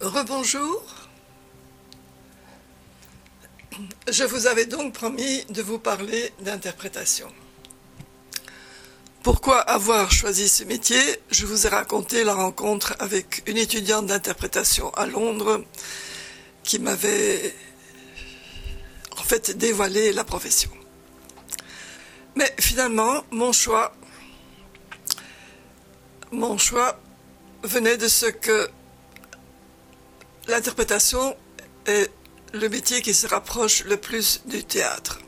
Rebonjour. Je vous avais donc promis de vous parler d'interprétation. Pourquoi avoir choisi ce métier? Je vous ai raconté la rencontre avec une étudiante d'interprétation à Londres qui m'avait en fait dévoilé la profession. Mais finalement, mon choix, mon choix venait de ce que l'interprétation est le métier qui se rapproche le plus du théâtre.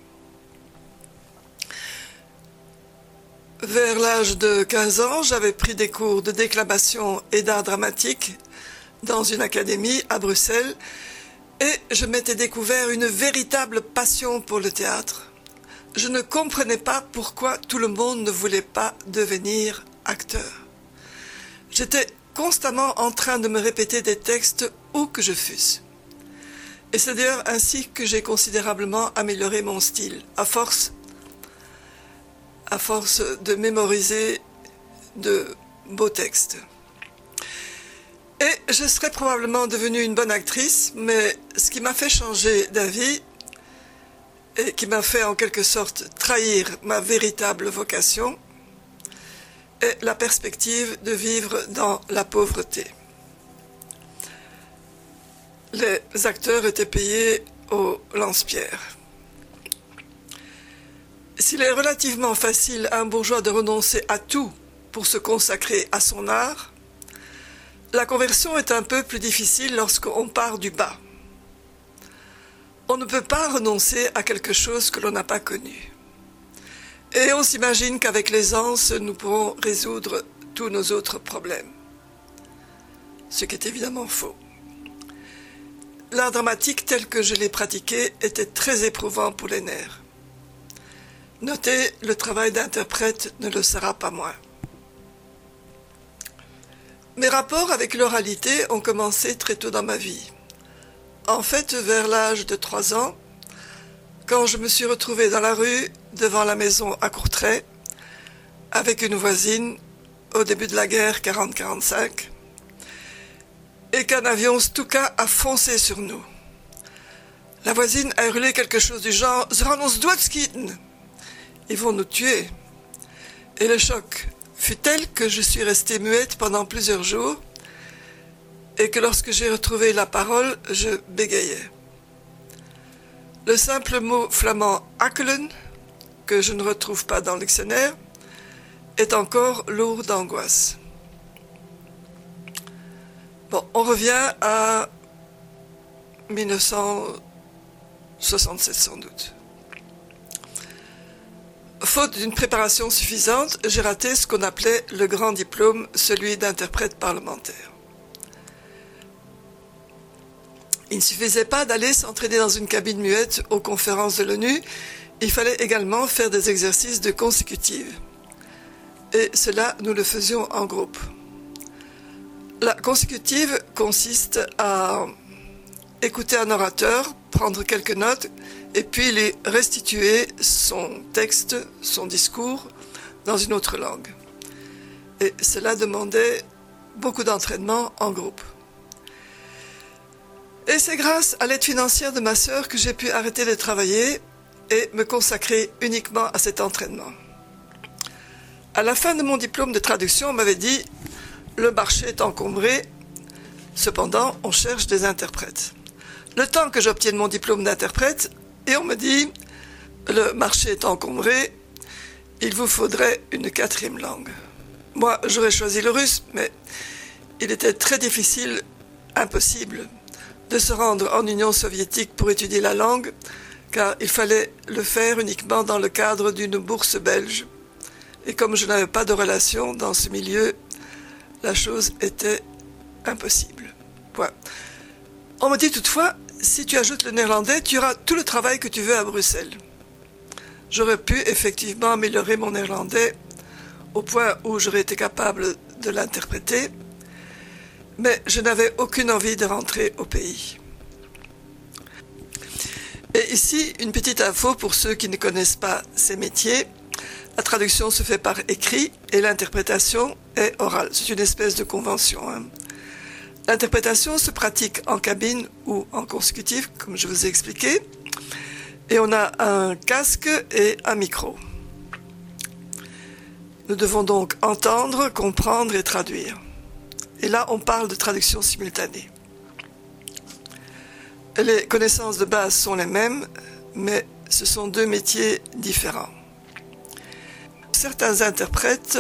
Vers l'âge de 15 ans, j'avais pris des cours de déclamation et d'art dramatique dans une académie à Bruxelles et je m'étais découvert une véritable passion pour le théâtre. Je ne comprenais pas pourquoi tout le monde ne voulait pas devenir acteur. J'étais constamment en train de me répéter des textes où que je fusse. Et c'est d'ailleurs ainsi que j'ai considérablement amélioré mon style, à force, à force de mémoriser de beaux textes. Et je serais probablement devenue une bonne actrice, mais ce qui m'a fait changer d'avis et qui m'a fait en quelque sorte trahir ma véritable vocation est la perspective de vivre dans la pauvreté les acteurs étaient payés au lance-pierre. S'il est relativement facile à un bourgeois de renoncer à tout pour se consacrer à son art, la conversion est un peu plus difficile lorsqu'on part du bas. On ne peut pas renoncer à quelque chose que l'on n'a pas connu. Et on s'imagine qu'avec l'aisance, nous pourrons résoudre tous nos autres problèmes. Ce qui est évidemment faux. L'art dramatique tel que je l'ai pratiqué était très éprouvant pour les nerfs. Notez, le travail d'interprète ne le sera pas moins. Mes rapports avec l'oralité ont commencé très tôt dans ma vie. En fait, vers l'âge de 3 ans, quand je me suis retrouvée dans la rue devant la maison à Courtrai, avec une voisine au début de la guerre 40-45, et qu'un avion Stuka a foncé sur nous. La voisine a hurlé quelque chose du genre Ils vont nous tuer. Et le choc fut tel que je suis restée muette pendant plusieurs jours et que lorsque j'ai retrouvé la parole, je bégayais. Le simple mot flamand Akkelen, que je ne retrouve pas dans le dictionnaire, est encore lourd d'angoisse. Bon, on revient à 1967 sans doute. Faute d'une préparation suffisante, j'ai raté ce qu'on appelait le grand diplôme, celui d'interprète parlementaire. Il ne suffisait pas d'aller s'entraîner dans une cabine muette aux conférences de l'ONU, il fallait également faire des exercices de consécutive. Et cela, nous le faisions en groupe. La consécutive consiste à écouter un orateur, prendre quelques notes et puis les restituer son texte, son discours dans une autre langue. Et cela demandait beaucoup d'entraînement en groupe. Et c'est grâce à l'aide financière de ma sœur que j'ai pu arrêter de travailler et me consacrer uniquement à cet entraînement. À la fin de mon diplôme de traduction, on m'avait dit le marché est encombré. Cependant, on cherche des interprètes. Le temps que j'obtienne mon diplôme d'interprète, et on me dit, le marché est encombré, il vous faudrait une quatrième langue. Moi, j'aurais choisi le russe, mais il était très difficile, impossible, de se rendre en Union soviétique pour étudier la langue, car il fallait le faire uniquement dans le cadre d'une bourse belge. Et comme je n'avais pas de relation dans ce milieu, la chose était impossible. On me dit toutefois, si tu ajoutes le néerlandais, tu auras tout le travail que tu veux à Bruxelles. J'aurais pu effectivement améliorer mon néerlandais au point où j'aurais été capable de l'interpréter, mais je n'avais aucune envie de rentrer au pays. Ici, une petite info pour ceux qui ne connaissent pas ces métiers. La traduction se fait par écrit et l'interprétation est orale. C'est une espèce de convention. Hein. L'interprétation se pratique en cabine ou en consécutif, comme je vous ai expliqué, et on a un casque et un micro. Nous devons donc entendre, comprendre et traduire. Et là, on parle de traduction simultanée. Les connaissances de base sont les mêmes, mais ce sont deux métiers différents. Certains interprètes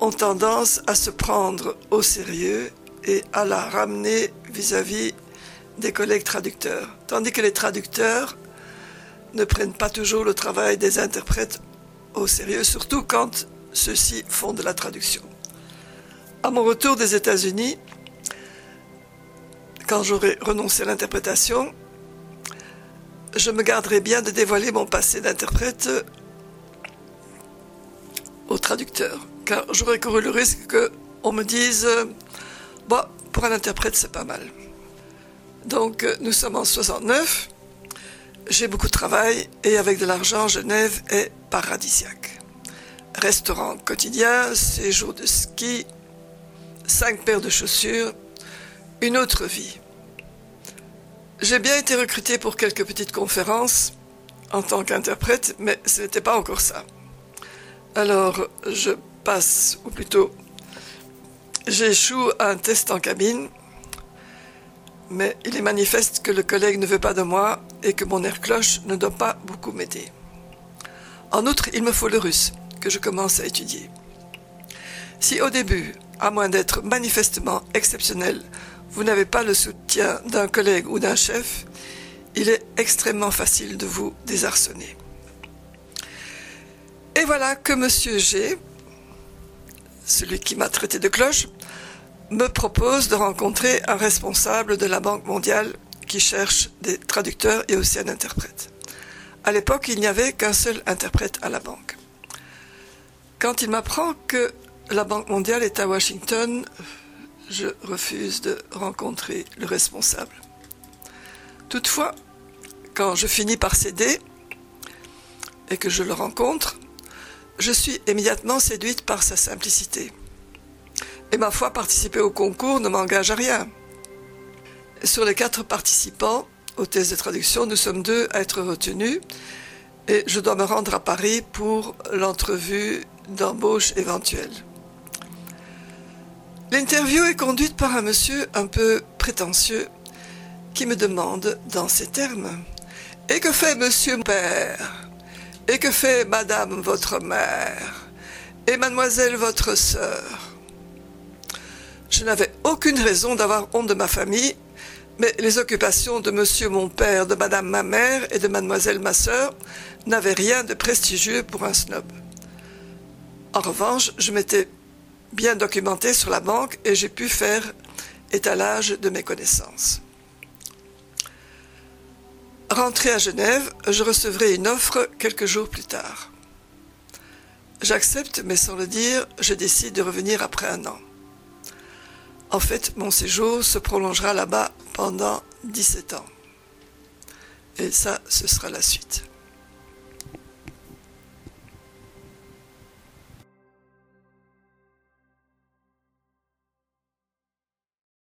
ont tendance à se prendre au sérieux et à la ramener vis-à-vis des collègues traducteurs, tandis que les traducteurs ne prennent pas toujours le travail des interprètes au sérieux, surtout quand ceux-ci font de la traduction. À mon retour des États-Unis, quand j'aurai renoncé à l'interprétation, je me garderai bien de dévoiler mon passé d'interprète au traducteur, car j'aurais couru le risque qu'on me dise Bon, pour un interprète, c'est pas mal. Donc, nous sommes en 69, j'ai beaucoup de travail et avec de l'argent, Genève est paradisiaque. Restaurant quotidien, séjour de ski, cinq paires de chaussures, une autre vie. J'ai bien été recruté pour quelques petites conférences en tant qu'interprète, mais ce n'était pas encore ça. Alors, je passe, ou plutôt, j'échoue à un test en cabine, mais il est manifeste que le collègue ne veut pas de moi et que mon air cloche ne doit pas beaucoup m'aider. En outre, il me faut le russe, que je commence à étudier. Si au début, à moins d'être manifestement exceptionnel, vous n'avez pas le soutien d'un collègue ou d'un chef, il est extrêmement facile de vous désarçonner. Et voilà que Monsieur G, celui qui m'a traité de cloche, me propose de rencontrer un responsable de la Banque mondiale qui cherche des traducteurs et aussi un interprète. À l'époque, il n'y avait qu'un seul interprète à la banque. Quand il m'apprend que la Banque mondiale est à Washington, je refuse de rencontrer le responsable. Toutefois, quand je finis par céder et que je le rencontre, je suis immédiatement séduite par sa simplicité. Et ma foi, participer au concours ne m'engage à rien. Sur les quatre participants aux thèses de traduction, nous sommes deux à être retenus et je dois me rendre à Paris pour l'entrevue d'embauche éventuelle. L'interview est conduite par un monsieur un peu prétentieux qui me demande dans ces termes Et que fait monsieur mon père? Et que fait madame votre mère? Et mademoiselle votre sœur? Je n'avais aucune raison d'avoir honte de ma famille, mais les occupations de monsieur mon père, de madame ma mère et de mademoiselle ma sœur n'avaient rien de prestigieux pour un snob. En revanche, je m'étais bien documenté sur la banque et j'ai pu faire étalage de mes connaissances. Rentré à Genève, je recevrai une offre quelques jours plus tard. J'accepte, mais sans le dire, je décide de revenir après un an. En fait, mon séjour se prolongera là-bas pendant 17 ans. Et ça, ce sera la suite.